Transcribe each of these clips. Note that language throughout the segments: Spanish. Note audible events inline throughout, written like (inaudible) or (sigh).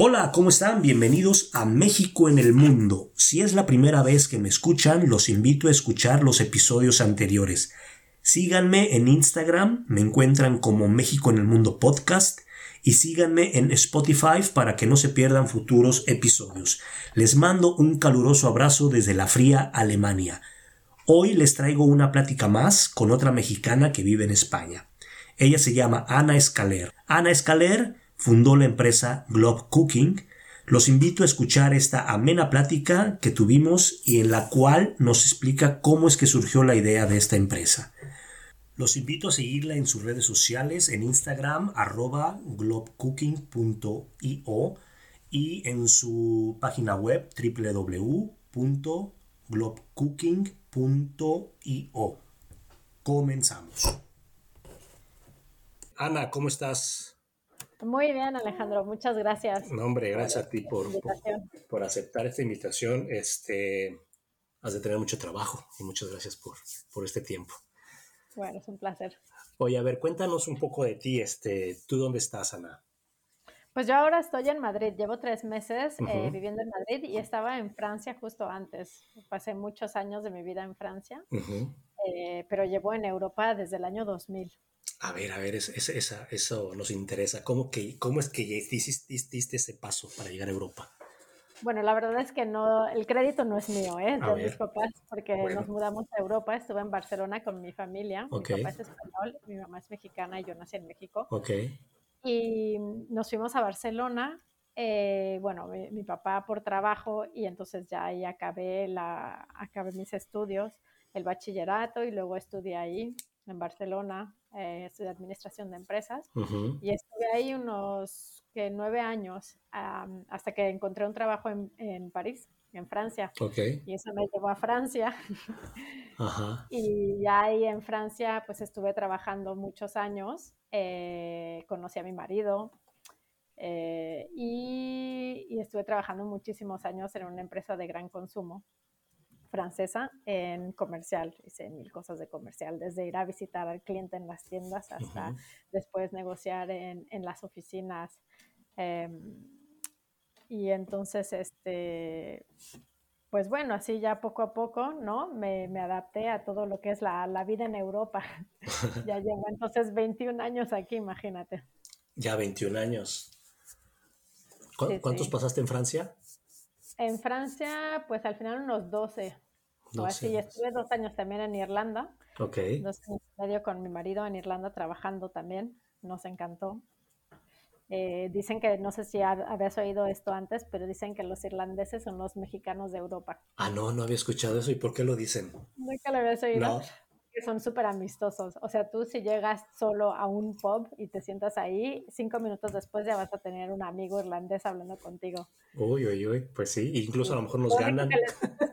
Hola, ¿cómo están? Bienvenidos a México en el Mundo. Si es la primera vez que me escuchan, los invito a escuchar los episodios anteriores. Síganme en Instagram, me encuentran como México en el Mundo Podcast y síganme en Spotify para que no se pierdan futuros episodios. Les mando un caluroso abrazo desde la fría Alemania. Hoy les traigo una plática más con otra mexicana que vive en España. Ella se llama Ana Escaler. Ana Escaler fundó la empresa Globe Cooking. Los invito a escuchar esta amena plática que tuvimos y en la cual nos explica cómo es que surgió la idea de esta empresa. Los invito a seguirla en sus redes sociales, en Instagram, arroba globecooking.io y en su página web www.globecooking.io. Comenzamos. Ana, ¿cómo estás? Muy bien, Alejandro, muchas gracias. No, hombre, gracias a ti por, por, aceptar esta invitación. Este, has de tener mucho trabajo y muchas gracias por, por este tiempo. Bueno, es un placer. Oye, a ver, cuéntanos un poco de ti. Este, ¿Tú dónde estás, Ana? Pues yo ahora estoy en Madrid, llevo tres meses eh, viviendo en Madrid y estaba en Francia justo antes. Pasé muchos años de mi vida en Francia, eh, pero llevo en Europa desde el año 2000. A ver, a ver, eso nos interesa. ¿Cómo, que, ¿Cómo es que diste, ese paso para llegar a Europa? Bueno, la verdad es que no, el crédito no es mío, ¿eh? de mis papás, porque nos mudamos a Europa, estuve en Barcelona con mi familia, mi papá es español, mi mamá es mexicana y yo nací en México. Ok. Y nos fuimos a Barcelona, eh, bueno, mi, papá por trabajo y entonces ya ahí acabé, la, acabé mis estudios, el bachillerato y luego estudié ahí en Barcelona, eh, estudié administración de empresas. Y estuve ahí unos que nueve años hasta que encontré un trabajo en, en París, en Francia. Y eso me llevó a Francia. (laughs) Y ya ahí en Francia pues estuve trabajando muchos años, eh, conocí a mi marido, eh, y, y, estuve trabajando muchísimos años en una empresa de gran consumo francesa en comercial. Hice mil cosas de comercial, desde ir a visitar al cliente en las tiendas hasta después negociar en, en las oficinas. Em, y entonces, este, pues bueno, así ya poco a poco, ¿no? Me, me adapté a todo lo que es la, la vida en Europa. (laughs) ya llevo entonces 21 años aquí, imagínate. Ya 21 años. ¿Cuántos pasaste en Francia? En Francia, pues al final unos 12. O así, estuve dos años también en Irlanda. Ok. Dos años y medio con mi marido en Irlanda trabajando también. Nos encantó. Eh, dicen que, no sé si habías oído esto antes, pero dicen que los irlandeses son los mexicanos de Europa. Ah, no, no había escuchado eso. ¿Y por qué lo dicen? Nunca lo habías oído. No son súper amistosos. O sea, tú si llegas solo a un pub y te sientas ahí, cinco minutos después ya vas a tener un amigo irlandés hablando contigo. Uy, uy, uy, pues sí, incluso a lo mejor nos ganan.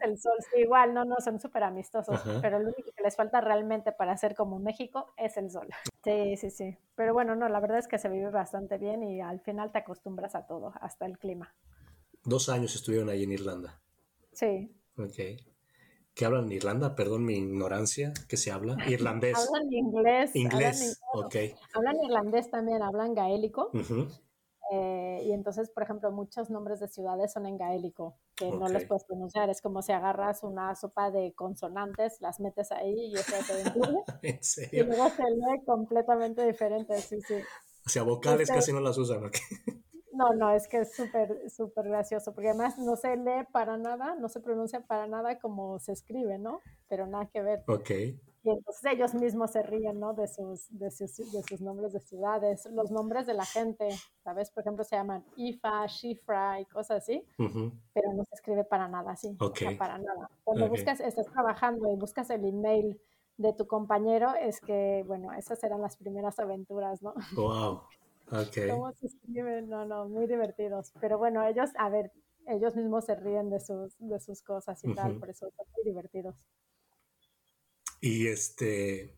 el sol, sí, igual, no, no, son súper amistosos, pero lo único que les falta realmente para ser como México es el sol. Sí, sí, sí. Pero bueno, no, la verdad es que se vive bastante bien y al final te acostumbras a todo, hasta el clima. Dos años estuvieron ahí en Irlanda. Sí. Ok. ¿Qué hablan en Irlanda? Perdón mi ignorancia. ¿Qué se habla? (laughs) Irlandés. hablan inglés. Inglés, hablan, ok. Hablan irlandés también, hablan gaélico. Eh, y entonces, por ejemplo, muchos nombres de ciudades son en gaélico, que no los puedes pronunciar. Es como si agarras una sopa de consonantes, las metes ahí y eso te entiende. (laughs) ¿En serio? Y luego se lee completamente diferente, sí, sí. O sea, vocales casi no las usan, ¿ok? (laughs) No, no, es que es súper, súper gracioso, porque además no se lee para nada, no se pronuncia para nada como se escribe, ¿no? Pero nada que ver. Ok. Y entonces ellos mismos se ríen, ¿no? De sus, de sus, de sus nombres de ciudades, los nombres de la gente, ¿sabes? Por ejemplo, se llaman Ifa, Shifra y cosas así, pero no se escribe para nada así, Ok. para nada. Cuando buscas, estás trabajando y buscas el email de tu compañero, es que, bueno, esas eran las primeras aventuras, ¿no? Wow. Okay. ¿Cómo se escriben? No, no, muy divertidos. Pero bueno, ellos, a ver, ellos mismos se ríen de sus, de sus cosas y tal, por eso son muy divertidos. Y este,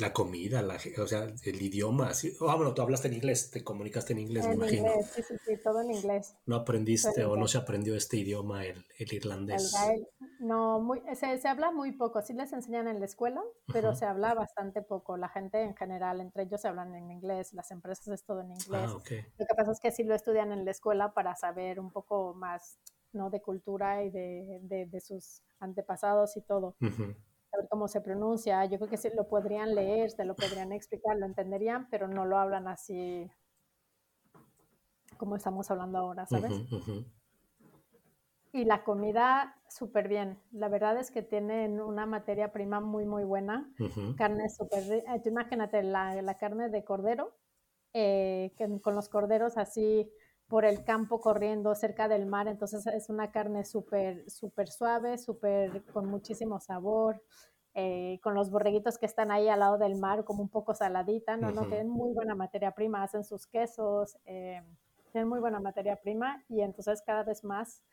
La comida, la, o sea, el idioma. Sí. Ah, bueno, tú hablaste en inglés, te comunicaste en inglés, en me imagino. Inglés, sí, sí, sí, todo en inglés. ¿No aprendiste o no se aprendió este idioma, el, el irlandés? El no, muy, se, se, habla muy poco. Sí les enseñan en la escuela, pero uh -huh. se habla bastante poco. La gente en general, entre ellos se hablan en inglés, las empresas es todo en inglés. Ah, okay. Lo que pasa es que sí lo estudian en la escuela para saber un poco más ¿no? de cultura y de, de, de sus antepasados y todo. Uh -huh saber cómo se pronuncia. Yo creo que sí lo podrían leer, se lo podrían explicar, lo entenderían, pero no lo hablan así como estamos hablando ahora, ¿sabes? Uh -huh, uh -huh. Y la comida, súper bien. La verdad es que tienen una materia prima muy, muy buena. Uh -huh. Carne súper... Eh, imagínate la, la, carne de cordero, eh, que, con los corderos así por el campo corriendo cerca del mar, entonces es una carne súper, súper suave, súper con muchísimo sabor, eh, con los borreguitos que están ahí al lado del mar, como un poco saladita, ¿no? Uh -huh. ¿no? Tienen muy buena materia prima, hacen sus quesos, eh, tienen muy buena materia prima y entonces cada vez más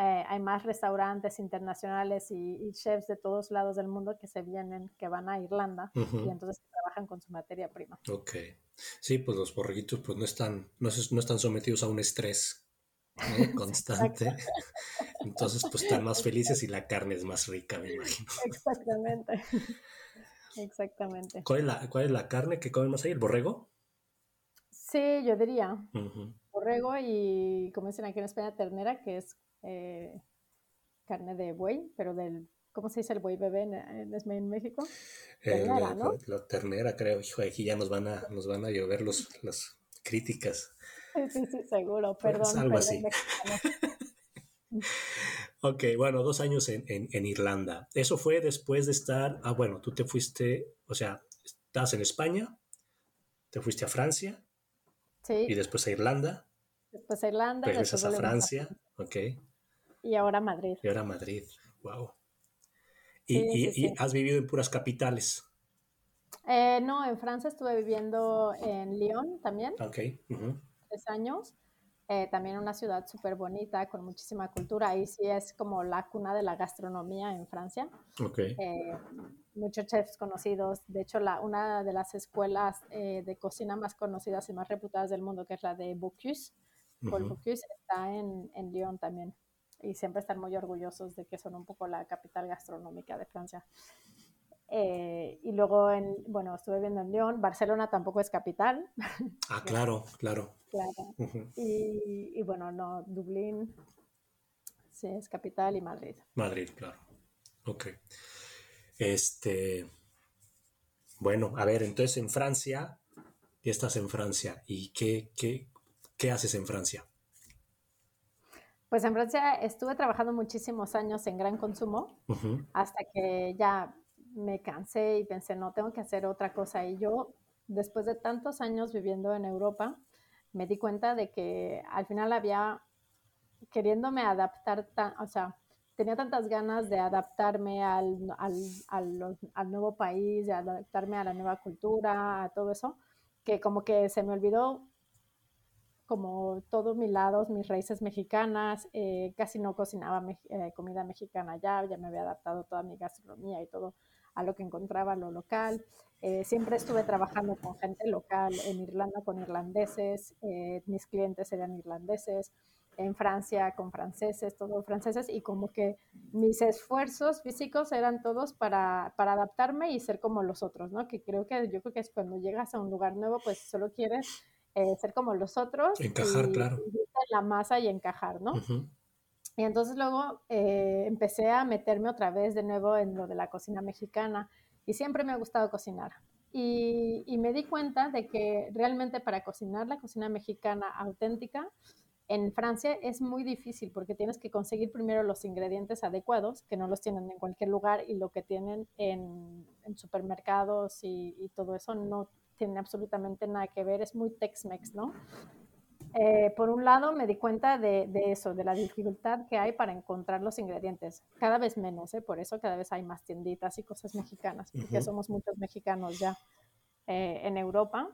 eh, hay más restaurantes internacionales y, y, chefs de todos lados del mundo que se vienen, que van a Irlanda uh -huh. y entonces trabajan con su materia prima. Ok. Sí, pues los borreguitos pues no están, no, no están sometidos a un estrés ¿eh? (laughs) constante. Entonces pues están más (laughs) felices y la carne es más rica, me imagino. Exactamente. (laughs) Exactamente. ¿Cuál es la, cuál es la carne que comen más ahí? ¿El borrego? Sí, yo diría. Uh -huh. Borrego y, como dicen aquí en España, ternera, que es eh, carne de buey, pero del, ¿cómo se dice el buey bebé en, en, en México? Ternera, eh, la, ¿no? la, ternera, creo. Hijo, aquí ya nos van a, nos van a llover los, las críticas. Sí, (laughs) sí, sí, seguro. Perdón. Pues algo así. (laughs) ok, bueno, dos años en, en, en, Irlanda. Eso fue después de estar, ah, bueno, tú te fuiste, o sea, estás en España, te fuiste a Francia. Sí. Y después a Irlanda. Después a Irlanda. Regresas a Francia, a ok. Y ahora Madrid. Y ahora Madrid, wow. ¿Y, sí, y, sí, y has vivido en puras capitales? Eh, no, en Francia estuve viviendo en Lyon también. Ok. Uh -huh. Tres años. Eh, también una ciudad súper bonita, con muchísima cultura. Ahí sí es como la cuna de la gastronomía en Francia. Okay. Eh, muchos chefs conocidos. De hecho, la, una de las escuelas eh, de cocina más conocidas y más reputadas del mundo, que es la de Bocuse, uh -huh. Bocuse está en, en Lyon también. Y siempre están muy orgullosos de que son un poco la capital gastronómica de Francia. Eh, y luego, en, bueno, estuve viviendo en León. Barcelona tampoco es capital. Ah, claro, claro. claro. Uh -huh. y, y, bueno, no, Dublín sí es capital y Madrid. Madrid, claro. Ok. Este. Bueno, a ver, entonces en Francia, ¿qué estás en Francia? ¿Y qué, qué, qué haces en Francia? Pues en Francia estuve trabajando muchísimos años en gran consumo uh -huh. hasta que ya me cansé y pensé, no, tengo que hacer otra cosa. Y yo, después de tantos años viviendo en Europa, me di cuenta de que al final había, queriéndome adaptar, tan, o sea, tenía tantas ganas de adaptarme al, al, al, al, nuevo país, de adaptarme a la nueva cultura, a todo eso, que como que se me olvidó como todos mis lados, mis raíces mexicanas, eh, casi no cocinaba me eh, comida mexicana ya, ya me había adaptado toda mi gastronomía y todo a lo que encontraba lo local. Eh, siempre estuve trabajando con gente local en Irlanda, con irlandeses, eh, mis clientes eran irlandeses, en Francia con franceses, todos franceses, y como que mis esfuerzos físicos eran todos para, para adaptarme y ser como los otros, ¿no? Que creo que yo creo que es cuando llegas a un lugar nuevo, pues solo quieres eh, ser como los otros. Encajar, y, claro. Y la masa y encajar, ¿no? Uh -huh. Y entonces luego eh, empecé a meterme otra vez de nuevo en lo de la cocina mexicana y siempre me ha gustado cocinar. Y, y, me di cuenta de que realmente para cocinar la cocina mexicana auténtica en Francia es muy difícil porque tienes que conseguir primero los ingredientes adecuados, que no los tienen en cualquier lugar y lo que tienen en, en supermercados y, y todo eso no tiene absolutamente nada que ver, es muy Tex-Mex, ¿no? Eh, por un lado me di cuenta de, de, eso, de la dificultad que hay para encontrar los ingredientes. Cada vez menos, ¿eh? por eso cada vez hay más tienditas y cosas mexicanas, porque uh -huh. somos muchos mexicanos ya eh, en Europa.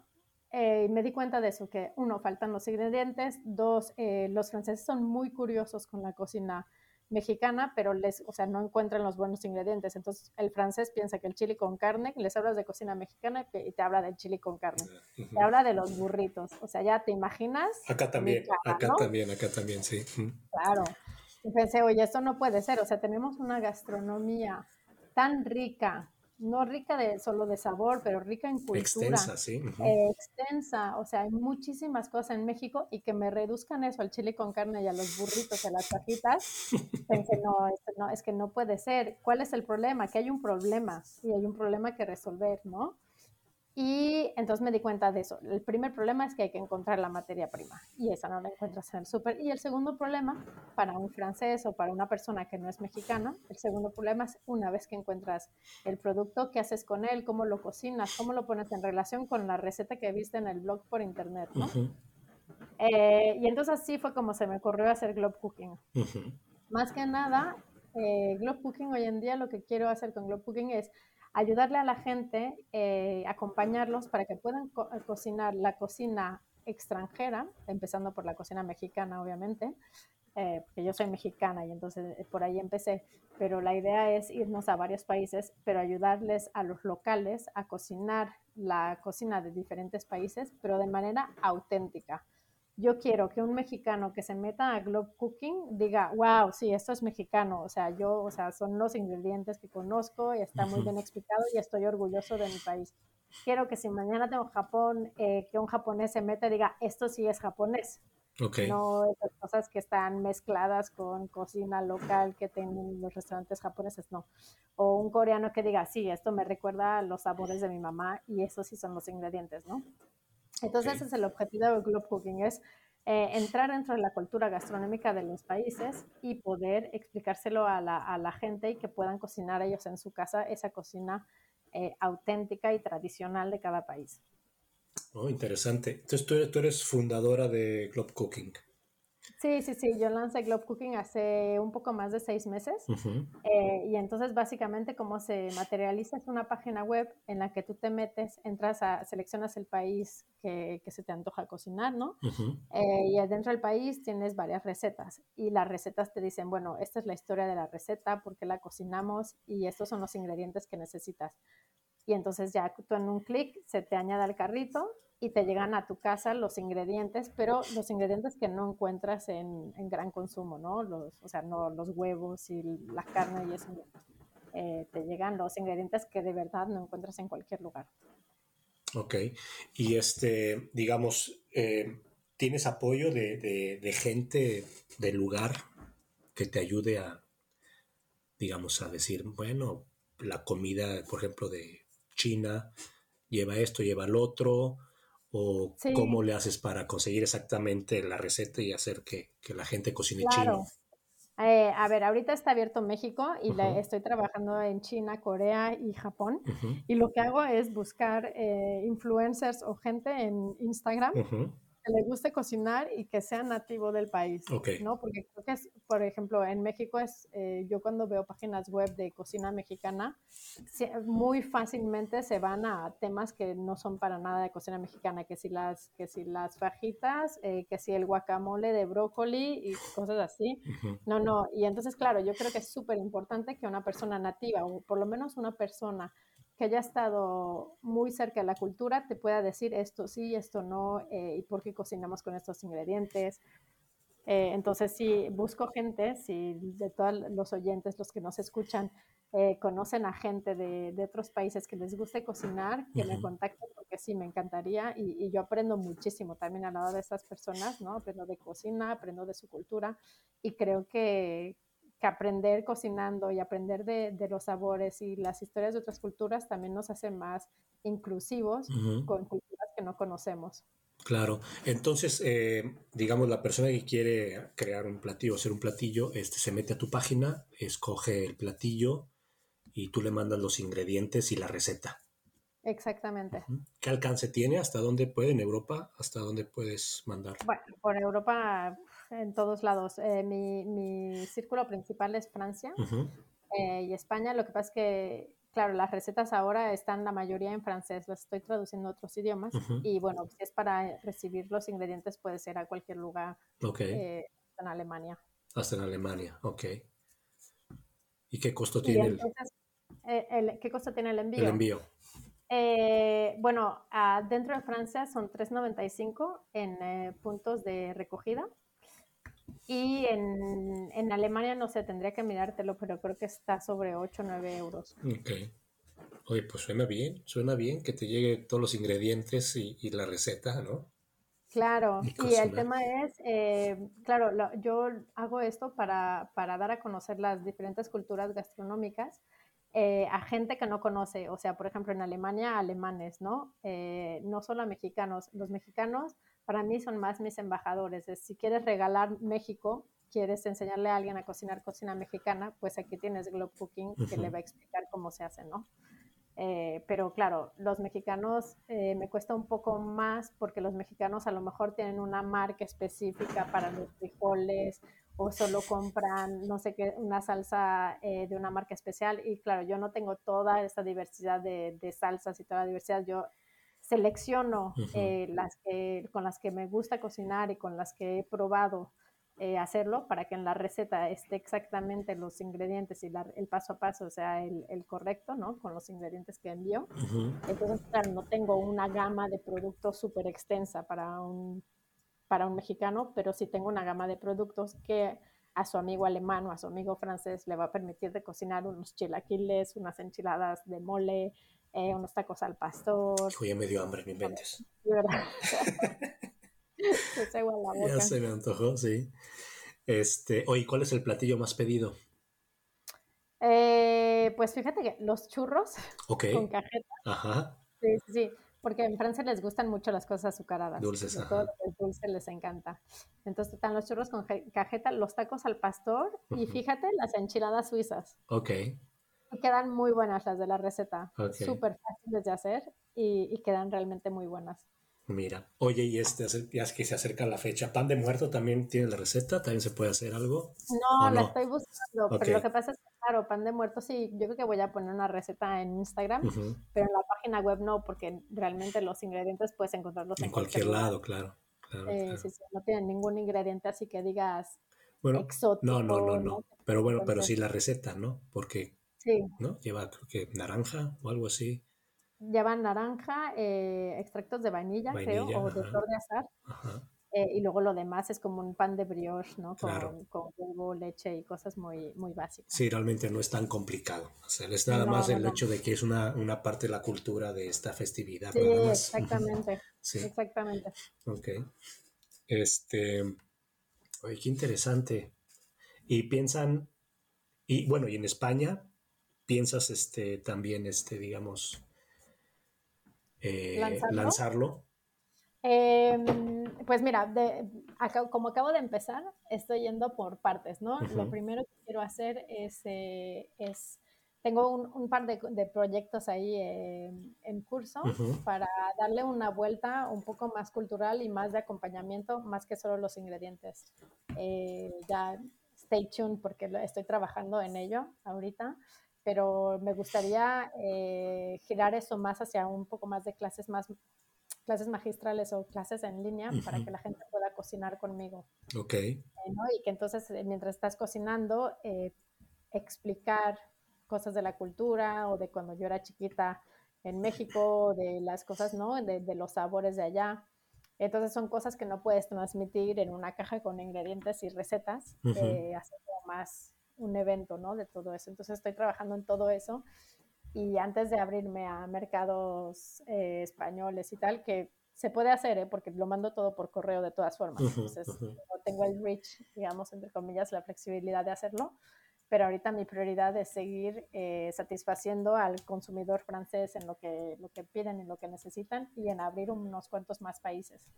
Eh, me di cuenta de eso, que uno, faltan los ingredientes, dos, eh, los franceses son muy curiosos con la cocina mexicana, pero les, o sea, no encuentran los buenos ingredientes. Entonces, el francés piensa que el chili con carne, les hablas de cocina mexicana y te habla del chili con carne. Te habla de los burritos. O sea, ya te imaginas. Acá también, acá también, acá también, sí. Claro. Y pensé, oye, esto no puede ser. O sea, tenemos una gastronomía tan rica, no rica de solo de sabor, pero rica en cultura. Extensa, sí. Eh, extensa, o sea, hay muchísimas cosas en México y que me reduzcan eso al chile con carne y a los burritos, a las fajitas, (laughs) pensé, no, no, es que no puede ser. ¿Cuál es el problema? Que hay un problema y hay un problema que resolver, ¿no? Y entonces me di cuenta de eso. El primer problema es que hay que encontrar la materia prima y esa no la encuentras en el súper. Y el segundo problema, para un francés o para una persona que no es mexicana, el segundo problema es una vez que encuentras el producto, ¿qué haces con él? ¿Cómo lo cocinas? ¿Cómo lo pones en relación con la receta que viste en el blog por internet? ¿no? Eh, y entonces así fue como se me ocurrió hacer Globe Cooking. Más que nada, eh, Globe Cooking hoy en día lo que quiero hacer con Globe Cooking es ayudarle a la gente, eh, acompañarlos para que puedan eh, cocinar la cocina extranjera, empezando por la cocina mexicana, obviamente, eh, porque yo soy mexicana y entonces por ahí empecé, pero la idea es irnos a varios países, pero ayudarles a los locales a cocinar la cocina de diferentes países, pero de manera auténtica yo quiero que un mexicano que se meta a Globe Cooking diga, wow, sí, esto es mexicano, o sea, yo, o sea, son los ingredientes que conozco y está muy bien explicado y estoy orgulloso de mi país. Quiero que si mañana tengo Japón, eh, que un japonés se meta y diga, esto sí es japonés. Okay. No esas cosas que están mezcladas con cocina local que tienen los restaurantes japoneses, no. O un coreano que diga, sí, esto me recuerda a los sabores de mi mamá y esos sí son los ingredientes, ¿no? Entonces, ese es el objetivo de Globe Cooking, es eh, entrar dentro de la cultura gastronómica de los países y poder explicárselo a la, gente y que puedan cocinar ellos en su casa esa cocina eh, auténtica y tradicional de cada país. Oh, interesante. Entonces tú eres, tú eres fundadora de Globe Cooking. Sí, sí, sí, yo lancé Globe Cooking hace un poco más de seis meses eh, y entonces básicamente cómo se materializa es una página web en la que tú te metes, entras a, seleccionas el país que, se te antoja cocinar, ¿no? Eh, y dentro del país tienes varias recetas y las recetas te dicen, bueno, esta es la historia de la receta, por qué la cocinamos y estos son los ingredientes que necesitas. Y entonces ya tú en un clic se te añade al carrito y te llegan a tu casa los ingredientes, pero los ingredientes que no encuentras en, gran consumo, ¿no? Los, o sea, no los huevos y la carne y eso. Eh, te llegan los ingredientes que de verdad no encuentras en cualquier lugar. Ok. Y este, digamos, eh, ¿tienes apoyo de, de, de gente del lugar que te ayude a, digamos, a decir, bueno, la comida, por ejemplo, de China lleva esto, lleva el otro, o cómo le haces para conseguir exactamente la receta y hacer que, la gente cocine chino. Eh, a ver, ahorita está abierto México y estoy trabajando en China, Corea y Japón. Y lo que hago es buscar eh, influencers o gente en Instagram que le guste cocinar y que sea nativo del país, ¿no? Porque creo que es, por ejemplo, en México es, eh, yo cuando veo páginas web de cocina mexicana, muy fácilmente se van a temas que no son para nada de cocina mexicana, que si las, que si las fajitas, eh, que si el guacamole de brócoli y cosas así. No, no, y entonces, claro, yo creo que es súper importante que una persona nativa, o por lo menos una persona que haya estado muy cerca de la cultura te pueda decir esto sí, esto no, eh, y por qué cocinamos con estos ingredientes. Eh, entonces, si busco gente, si de todos los oyentes, los que nos escuchan, eh, conocen a gente de, otros países que les guste cocinar, que me contacten porque sí, me encantaría y, y, yo aprendo muchísimo también al lado de estas personas, ¿no? Aprendo de cocina, aprendo de su cultura y creo que, aprender cocinando y aprender de, los sabores y las historias de otras culturas también nos hace más inclusivos con culturas que no conocemos. Claro, entonces, eh, digamos, la persona que quiere crear un platillo, hacer un platillo, este, se mete a tu página, escoge el platillo y tú le mandas los ingredientes y la receta. Exactamente. ¿Qué alcance tiene? ¿Hasta dónde puede en Europa? ¿Hasta dónde puedes mandar? Bueno, por Europa en todos lados. Eh, mi, mi, círculo principal es Francia eh, y España. Lo que pasa es que, claro, las recetas ahora están la mayoría en francés, las estoy traduciendo a otros idiomas. Y bueno, si es para recibir los ingredientes, puede ser a cualquier lugar okay. Eh, en Alemania. Hasta en Alemania, ok. ¿Y qué costo tiene el, eh, ¿Qué costo tiene el envío? El envío. Eh, bueno, dentro de Francia son 3.95 en eh, puntos de recogida. Y en, en, Alemania, no sé, tendría que mirártelo, pero creo que está sobre 8 o 9 euros. Ok. Oye, pues suena bien, suena bien que te lleguen todos los ingredientes y, y la receta, ¿no? Claro, y, el tema es, eh, claro, yo hago esto para, para, dar a conocer las diferentes culturas gastronómicas eh, a gente que no conoce, o sea, por ejemplo, en Alemania, alemanes, ¿no? Eh, no solo a mexicanos, los mexicanos para mí son más mis embajadores. si quieres regalar México, quieres enseñarle a alguien a cocinar cocina mexicana, pues aquí tienes Globe Cooking que le va a explicar cómo se hace, ¿no? Eh, pero claro, los mexicanos eh, me cuesta un poco más porque los mexicanos a lo mejor tienen una marca específica para los frijoles o solo compran, no sé qué, una salsa eh, de una marca especial. Y claro, yo no tengo toda esta diversidad de, de salsas y toda la diversidad. Yo selecciono las que, con las que me gusta cocinar y con las que he probado eh, hacerlo para que en la receta esté exactamente los ingredientes y el paso a paso sea el, correcto, ¿no? Con los ingredientes que envío. Entonces, claro, no tengo una gama de productos súper extensa para un, para un mexicano, pero sí tengo una gama de productos que a su amigo alemán o a su amigo francés le va a permitir de cocinar unos chilaquiles, unas enchiladas de mole, eh, unos tacos al pastor. Hijo, ya me dio hambre, me inventes. (laughs) Ya se me antojó, sí. Este, oye, ¿cuál es el platillo más pedido? Eh, pues fíjate que los churros con cajeta. Ajá. Sí, sí, sí, porque en Francia les gustan mucho las cosas azucaradas. Dulces, ajá. Todo el dulce les encanta. Entonces están los churros con cajeta, los tacos al pastor y fíjate las enchiladas suizas. Ok. Y quedan muy buenas las de la receta. Súper fáciles de hacer y, y quedan realmente muy buenas. Mira, oye, y este, ya es que se acerca la fecha, ¿pan de muerto también tiene la receta? ¿También se puede hacer algo? No, la estoy buscando, pero lo que pasa es que, claro, pan de muerto sí, yo creo que voy a poner una receta en Instagram, pero en la página web no, porque realmente los ingredientes puedes encontrarlos en, cualquier, lado, claro. Eh, sí, sí, no tienen ningún ingrediente así que digas exótico. No, no, no, no, pero bueno, pero sí la receta, ¿no? Porque, ¿no? Lleva, creo que naranja o algo así llevan naranja, eh, extractos de vainilla, creo, o de flor de azar. Eh, y luego lo demás es como un pan de brioche, ¿no? Con, con huevo, leche y cosas muy, muy básicas. Sí, realmente no es tan complicado. O sea, es nada más el hecho de que es una, una, parte de la cultura de esta festividad. Sí, exactamente. sí. Exactamente. Ok. Este. Oye, qué interesante. Y piensan. Y bueno, y en España, piensas este también, este, digamos, eh, lanzarlo? Em, pues mira, como acabo de empezar, estoy yendo por partes, ¿no? Lo primero que quiero hacer es, eh, es tengo un, par de, proyectos ahí en curso para darle una vuelta un poco más cultural y más de acompañamiento, más que solo los ingredientes. Eh, ya stay tuned porque estoy trabajando en ello ahorita pero me gustaría eh, girar eso más hacia un poco más de clases más clases magistrales o clases en línea para que la gente pueda cocinar conmigo. Ok. Eh, y que entonces, eh, mientras estás cocinando, explicar cosas de la cultura o de cuando yo era chiquita en México, de las cosas, ¿no? De, de los sabores de allá. Entonces son cosas que no puedes transmitir en una caja con ingredientes y recetas, hacerlo más un evento, ¿no? De todo eso. Entonces estoy trabajando en todo eso y antes de abrirme a mercados eh, españoles y tal, que se puede hacer, ¿eh? porque lo mando todo por correo de todas formas. Entonces, no tengo el reach, digamos, entre comillas, la flexibilidad de hacerlo, pero ahorita mi prioridad es seguir eh, satisfaciendo al consumidor francés en lo que, lo que piden y lo que necesitan y en abrir unos cuantos más países.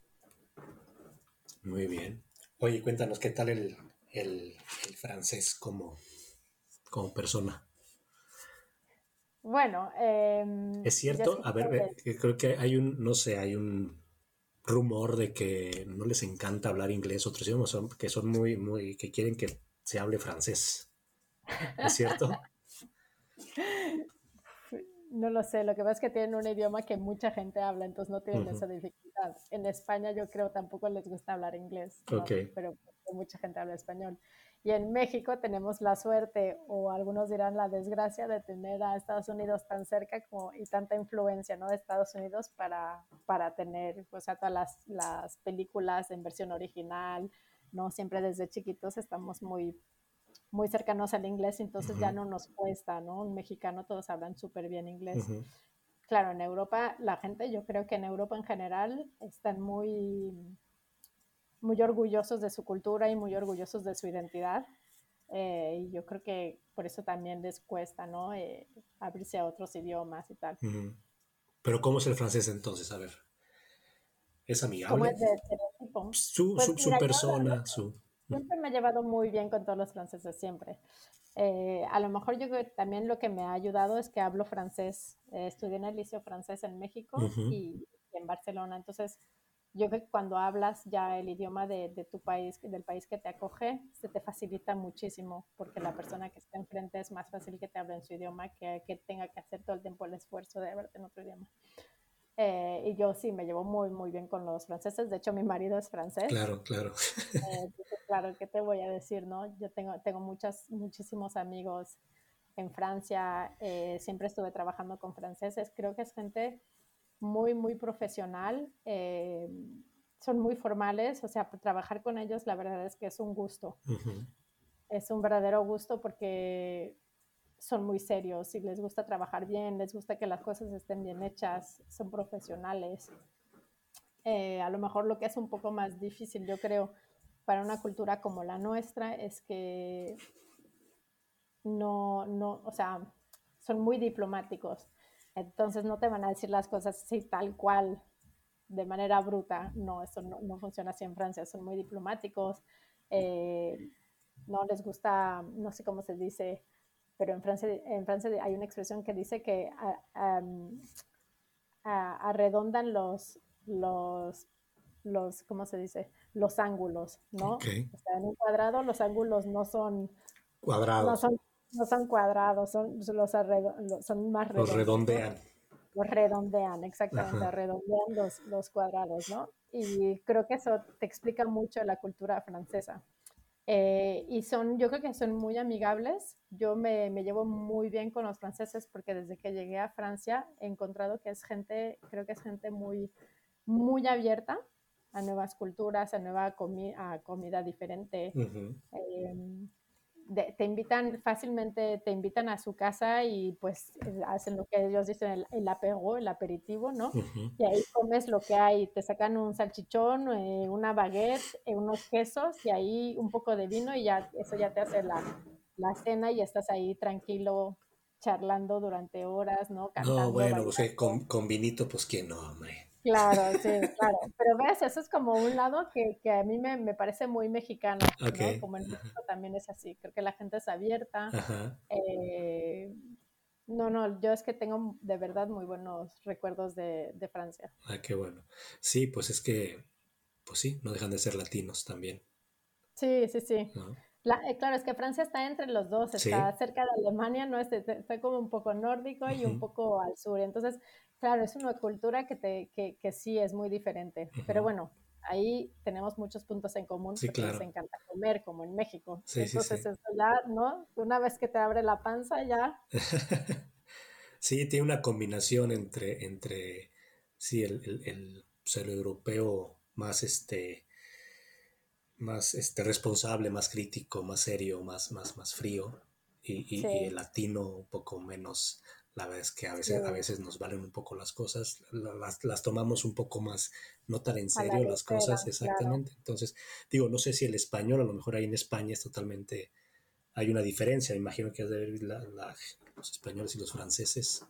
Muy bien. Oye, cuéntanos, ¿qué tal el, el, francés como, como persona. Bueno, em, es cierto, a ver, creo que hay un, no sé, hay un rumor de que no les encanta hablar inglés, otros idiomas son, que son muy, muy, que quieren que se hable francés. ¿Es cierto? (laughs) No lo sé, lo que pasa es que tienen un idioma que mucha gente habla, entonces no tienen esa dificultad. En España yo creo tampoco les gusta hablar inglés, pero mucha gente habla español. Y en México tenemos la suerte, o algunos dirán la desgracia, de tener a Estados Unidos tan cerca como, y tanta influencia ¿no? de Estados Unidos para, para tener pues, a todas las, las películas en versión original. ¿no? Siempre desde chiquitos estamos muy, muy cercanos al inglés, entonces ya no nos cuesta, ¿no? Un mexicano todos hablan súper bien inglés. Claro, en Europa, la gente, yo creo que en Europa en general están muy muy orgullosos de su cultura y muy orgullosos de su identidad. Eh, y yo creo que por eso también les cuesta, ¿no? Eh, abrirse a otros idiomas y tal. Pero ¿cómo es el francés entonces? A ver. ¿Es amigable? es de Su, pues su, persona, su... Siempre me he llevado muy bien con todos los franceses, siempre. Eh, a lo mejor yo creo que también lo que me ha ayudado es que hablo francés. estudié en el liceo francés en México y en Barcelona. Entonces, yo creo que cuando hablas ya el idioma de, de, tu país, del país que te acoge, se te facilita muchísimo, porque la persona que está enfrente es más fácil que te hable en su idioma que que tenga que hacer todo el tiempo el esfuerzo de hablarte en otro idioma. Eh, y yo sí me llevo muy, muy bien con los franceses. De hecho, mi marido es francés. Claro, claro. Eh, claro, ¿qué te voy a decir, no? Yo tengo, tengo muchas, muchísimos amigos en Francia. Eh, siempre estuve trabajando con franceses. Creo que es gente muy, muy profesional. Eh, son muy formales, o sea, trabajar con ellos la verdad es que es un gusto. Es un verdadero gusto porque son muy serios y les gusta trabajar bien, les gusta que las cosas estén bien hechas, son profesionales. Eh, a lo mejor lo que es un poco más difícil, yo creo, para una cultura como la nuestra es que no, no, o sea, son muy diplomáticos. Entonces no te van a decir las cosas así tal cual, de manera bruta. No, eso no, funciona así en Francia. Son muy diplomáticos. Eh, no les gusta, no sé cómo se dice, pero en Francia, en Francia hay una expresión que dice que arredondan los, los, los, ¿cómo se dice? Los ángulos, ¿no? en un cuadrado los ángulos no son cuadrados. No son cuadrados, son, los son más redondos. Los redondean. Los redondean, exactamente, redondean los, los, cuadrados, ¿no? Y creo que eso te explica mucho la cultura francesa. Eh, y son, yo creo que son muy amigables. Yo me, me, llevo muy bien con los franceses porque desde que llegué a Francia he encontrado que es gente, creo que es gente muy, muy abierta a nuevas culturas, a nueva a comida diferente te invitan fácilmente, te invitan a su casa y pues hacen lo que ellos dicen, el, el apego, el aperitivo, ¿no? Y ahí comes lo que hay, te sacan un salchichón, eh, una baguette, eh, unos quesos y ahí un poco de vino y ya eso ya te hace la, la cena y estás ahí tranquilo charlando durante horas, ¿no? Cantando, no, bueno, pues, con, con vinito, pues quién no, hombre. Claro, sí, claro. Pero ves, eso es como un lado que, que a mí me, me, parece muy mexicano, ¿no? Como en México también es así. Creo que la gente es abierta. Eh, no, no, yo es que tengo de verdad muy buenos recuerdos de, de Francia. Ah, qué bueno. Sí, pues es que, pues sí, no dejan de ser latinos también. Sí, sí, sí. Eh, claro, es que Francia está entre los dos, está cerca de Alemania, ¿no? Está, está, como un poco nórdico y un poco al sur. Entonces, Claro, es una cultura que, te, que, que sí es muy diferente, pero bueno, ahí tenemos muchos puntos en común porque nos encanta comer, como en México. Entonces, eso ya, ¿no? Una vez que te abre la panza, ya. (laughs) sí, tiene una combinación entre, entre sí, el, el, el, europeo más este más este responsable, más crítico, más serio, más, más, más frío, y, y el latino un poco menos la verdad es que a veces, a veces nos valen un poco las cosas, las, las tomamos un poco más, no tan en serio las cosas, exactamente. Entonces, digo, no sé si el español, a lo mejor ahí en España es totalmente, hay una diferencia, me imagino que es de los españoles y los franceses.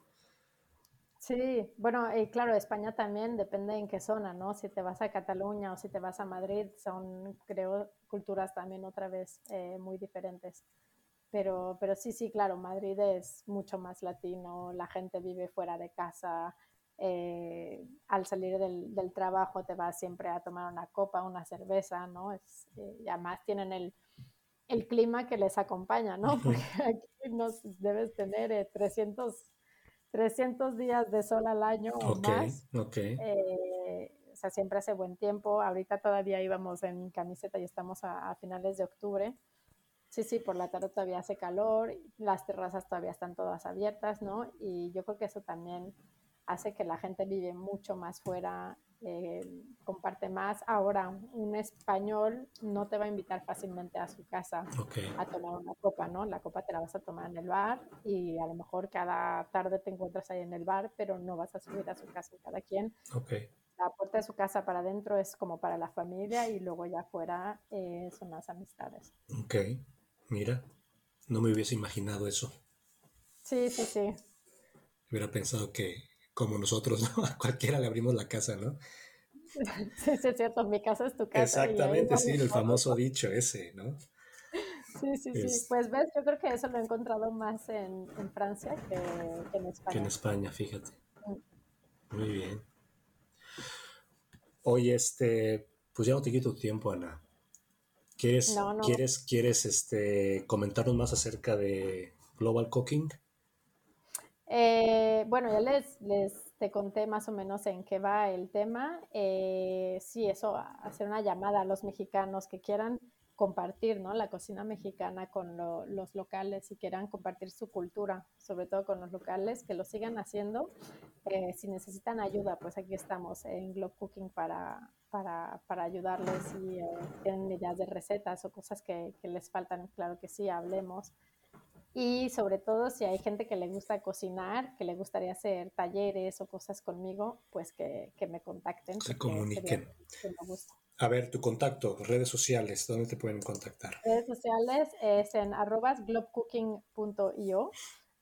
Sí, bueno, y claro, España también depende en qué zona, ¿no? Si te vas a Cataluña o si te vas a Madrid, son, creo, culturas también otra vez eh, muy diferentes. Pero, pero sí, sí, claro, Madrid es mucho más latino, la gente vive fuera de casa, eh, al salir del, del, trabajo te vas siempre a tomar una copa, una cerveza, ¿no? Es, eh, y además tienen el, el, clima que les acompaña, ¿no? Porque (laughs) aquí nos debes tener 300, eh, 300 días de sol al año o más. Okay. o sea, siempre hace buen tiempo. Ahorita todavía íbamos en camiseta y estamos a, a finales de octubre Sí, sí, por la tarde todavía hace calor, las terrazas todavía están todas abiertas, ¿no? Y yo creo que eso también hace que la gente vive mucho más fuera, eh, comparte más. Ahora, un español no te va a invitar fácilmente a su casa a tomar una copa, ¿no? La copa te la vas a tomar en el bar y a lo mejor cada tarde te encuentras ahí en el bar, pero no vas a subir a su casa cada quien. Okay. La puerta de su casa para adentro es como para la familia y luego ya afuera eh, son las amistades. Ok. Mira, no me hubiese imaginado eso. Sí, sí, sí. Hubiera pensado que, como nosotros, (laughs) ¿no? A cualquiera le abrimos la casa, ¿no? (laughs) Sí, sí, es cierto, mi casa es tu casa. Exactamente, sí, el famoso dicho ese, ¿no? Sí, sí, sí. Pues ves, yo creo que eso lo he encontrado más en, Francia que, en España. Que en España, fíjate. Mm. Muy bien. Oye, este, pues ya no te quito tiempo, Ana. ¿Quieres, ¿quieres, quieres este, comentarnos más acerca de Global Cooking? Eh, bueno, ya les, les te conté más o menos en qué va el tema. Eh, sí, eso, hacer una llamada a los mexicanos que quieran compartir ¿no? la cocina mexicana con los locales y quieran compartir su cultura, sobre todo con los locales, que lo sigan haciendo. Eh, si necesitan ayuda, pues aquí estamos en Globe Cooking para, para, para ayudarles si eh, tienen ideas de recetas o cosas que, que, les faltan, claro que sí, hablemos. Y sobre todo si hay gente que le gusta cocinar, que le gustaría hacer talleres o cosas conmigo, pues que, que me contacten. Se comuniquen. A ver, tu contacto, redes sociales, ¿dónde te pueden contactar? Redes sociales es en arrobas globcooking.io.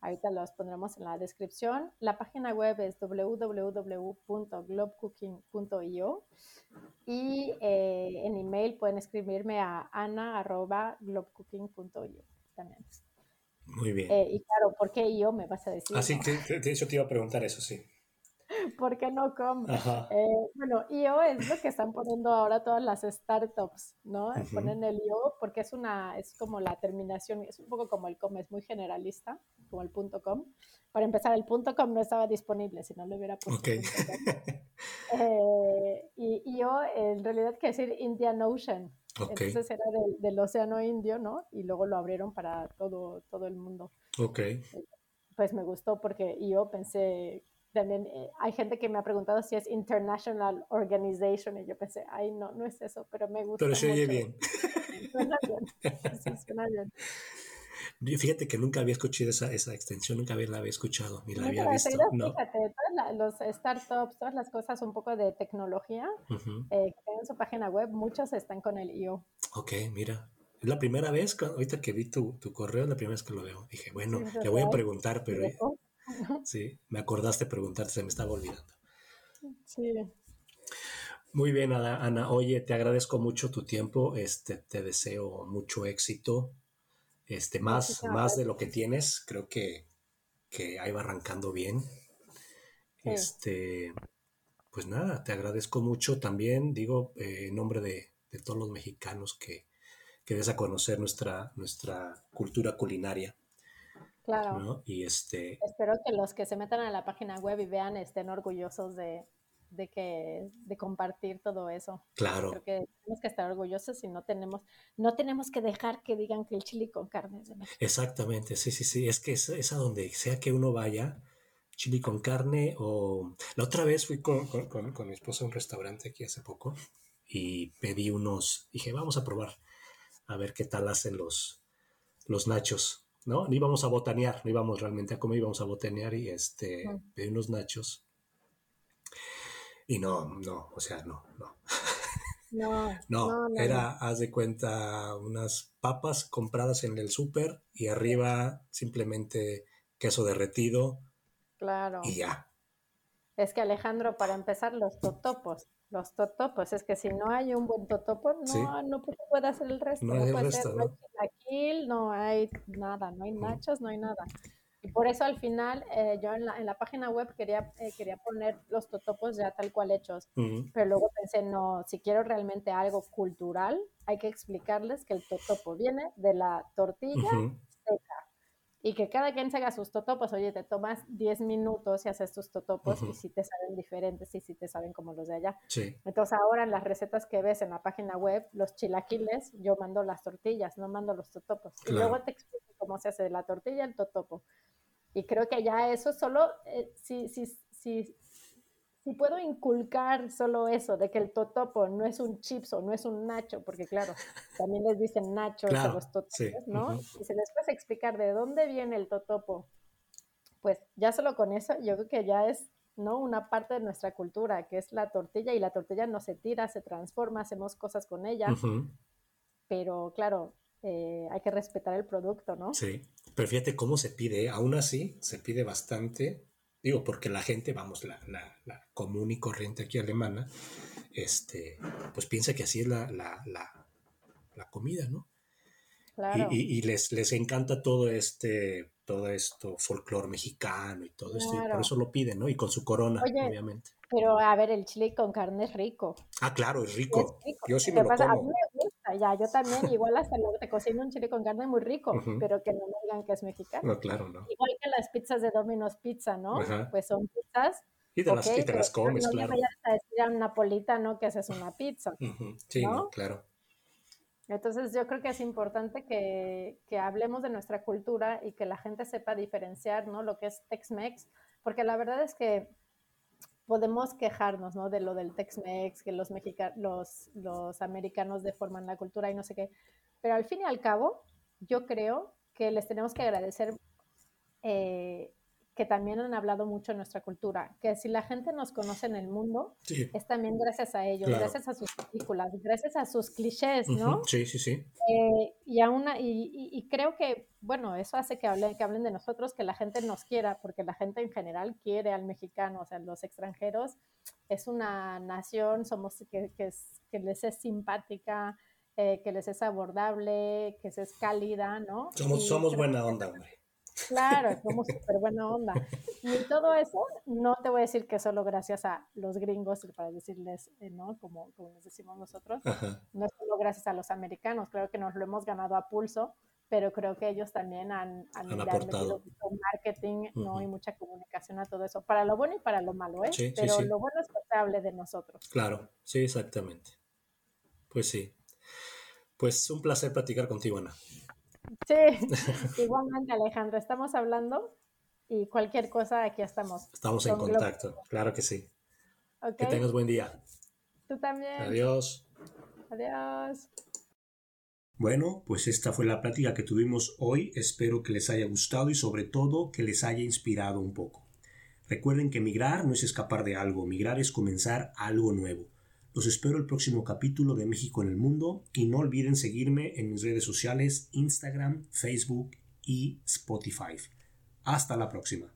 Ahorita los pondremos en la descripción. La página web es www.globcooking.io y eh, en email pueden escribirme a ana.globcooking.io también. Muy bien. Eh, y claro, ¿por qué yo me vas a decir? Así que de hecho te iba a preguntar eso, sí. (laughs) ¿Por qué no com? Eh, bueno, IO es lo que están poniendo ahora todas las startups, ¿no? Ponen el IO porque es una, es como la terminación, es un poco como el com, es muy generalista, como el punto .com. Para empezar, el punto .com no estaba disponible, si no lo hubiera puesto. Okay. (laughs) Eh, y IO en realidad quiere decir Indian Ocean. Entonces era del, Océano Indio, ¿no? Y luego lo abrieron para todo, todo el mundo. Ok. Pues me gustó porque yo pensé, también eh, hay gente que me ha preguntado si es International Organization y yo pensé, ay, no, no es eso, pero me gusta. Pero se oye bien. (laughs) Suena bien. Sí, suena bien. (laughs) Fíjate que nunca había escuchado esa, esa extensión, nunca la había escuchado, ni la había visto. Fíjate, todas los startups, todas las cosas un poco de tecnología eh, que tienen su página web, muchos están con el IO. Ok, mira. Es la primera vez, ahorita que vi tu, tu correo, es la primera vez que lo veo. Dije, bueno, le voy a preguntar, pero (laughs) sí, me acordaste preguntarte, se me estaba olvidando. Sí. Muy bien, Ana. Oye, te agradezco mucho tu tiempo. Este, te deseo mucho éxito este, más, más de lo que tienes, creo que, que ahí va arrancando bien. Este, pues nada, te agradezco mucho también, digo, eh, en nombre de, todos los mexicanos que, que des a conocer nuestra, nuestra cultura culinaria. Claro. Y este. Espero que los que se metan a la página web y vean estén orgullosos de, de que de compartir todo eso. Claro. Creo que tenemos que estar orgullosos y no tenemos no tenemos que dejar que digan que el chili con carne es de México. Exactamente, sí, sí, sí, es que es, a donde sea que uno vaya, chili con carne o la otra vez fui con, con, mi esposa a un restaurante aquí hace poco y pedí unos, dije, vamos a probar a ver qué tal hacen los los nachos, ¿no? No íbamos a botanear, no íbamos realmente a comer, íbamos a botanear y este, pedí unos nachos y no, no, o sea, no, no. (laughs) No, no, era, haz de cuenta, unas papas compradas en el súper y arriba simplemente queso derretido. Claro. Y ya. Es que Alejandro, para empezar, los totopos. Los totopos, es que si no hay un buen totopo, no, no puede hacer el resto. No, hay el resto, ¿no? hay no hay nada, no hay nachos, no hay nada. Y por eso al final eh, yo en la, en la, página web quería, eh, quería poner los totopos ya tal cual hechos, pero luego pensé, no, si quiero realmente algo cultural, hay que explicarles que el totopo viene de la tortilla seca y que cada quien se haga sus totopos. Oye, te tomas 10 minutos y haces tus totopos y si te saben diferentes y si te saben como los de allá. Sí. Entonces ahora en las recetas que ves en la página web, los chilaquiles, yo mando las tortillas, no mando los totopos. Y luego te explico cómo se hace la tortilla el totopo. Y creo que ya eso solo, eh, si, si, si, si puedo inculcar solo eso, de que el totopo no es un chips o no es un nacho, porque claro, también les dicen nachos a los totopos, ¿no? Y se les puede explicar de dónde viene el totopo, pues ya solo con eso, yo creo que ya es, ¿no? Una parte de nuestra cultura, que es la tortilla, y la tortilla no se tira, se transforma, hacemos cosas con ella, pero claro, eh, hay que respetar el producto, ¿no? Sí, pero fíjate cómo se pide, aún así se pide bastante Digo, porque la gente, vamos, la, la, la, común y corriente aquí alemana, este, pues piensa que así es la, la comida, ¿no? Claro. Y, y, les, les encanta todo este, todo esto, folclore mexicano y todo esto, y por eso lo piden, ¿no? Y con su corona, obviamente. Pero a ver, el chile con carne es rico. Ah, claro, es rico. Yo sí me lo pasa? como. A mí ya, yo también, (laughs) igual hasta luego te cocino un chile con carne muy rico, pero que no me digan que es mexicano. No, claro, no. Igual que las pizzas de Domino's Pizza, ¿no? Pues son pizzas. Y te, las, y te las comes, claro. No vayas a decir a un napolitano que haces una pizza. Sí, ¿no? claro. Entonces yo creo que es importante que, que, hablemos de nuestra cultura y que la gente sepa diferenciar ¿no? lo que es Tex-Mex, porque la verdad es que podemos quejarnos, ¿no? De lo del Tex-Mex, que los, los, los americanos deforman la cultura y no sé qué. Pero al fin y al cabo, yo creo que les tenemos que agradecer eh, que también han hablado mucho en nuestra cultura, que si la gente nos conoce en el mundo, es también gracias a ellos, gracias a sus películas, gracias a sus clichés, ¿no? Sí, sí, sí. Eh, y, y, y, creo que, bueno, eso hace que hablen, que hablen de nosotros, que la gente nos quiera, porque la gente en general quiere al mexicano, o sea, los extranjeros, es una nación, somos que, que, que les es simpática, eh, que les es abordable, que es cálida, ¿no? Somos, somos buena onda, hombre. Claro, somos súper buena onda. Y todo eso, no te voy a decir que solo gracias a los gringos, para decirles, eh, ¿no? Como, como les decimos nosotros, no es solo gracias a los americanos, creo que nos lo hemos ganado a pulso, pero creo que ellos también han, han, han aportado marketing, ¿no? Y mucha comunicación a todo eso, para lo bueno y para lo malo, ¿eh? pero lo bueno es que se hable de nosotros. Claro, sí, exactamente. Pues sí. Pues un placer platicar contigo, Ana. Sí, (laughs) igualmente Alejandro, estamos hablando y cualquier cosa aquí estamos. Estamos en contacto, claro que sí. Que tengas buen día. Tú también. Adiós. Adiós. Bueno, pues esta fue la plática que tuvimos hoy. Espero que les haya gustado y sobre todo que les haya inspirado un poco. Recuerden que migrar no es escapar de algo, migrar es comenzar algo nuevo. Los espero el próximo capítulo de México en el Mundo y no olviden seguirme en mis redes sociales Instagram, Facebook y Spotify. Hasta la próxima.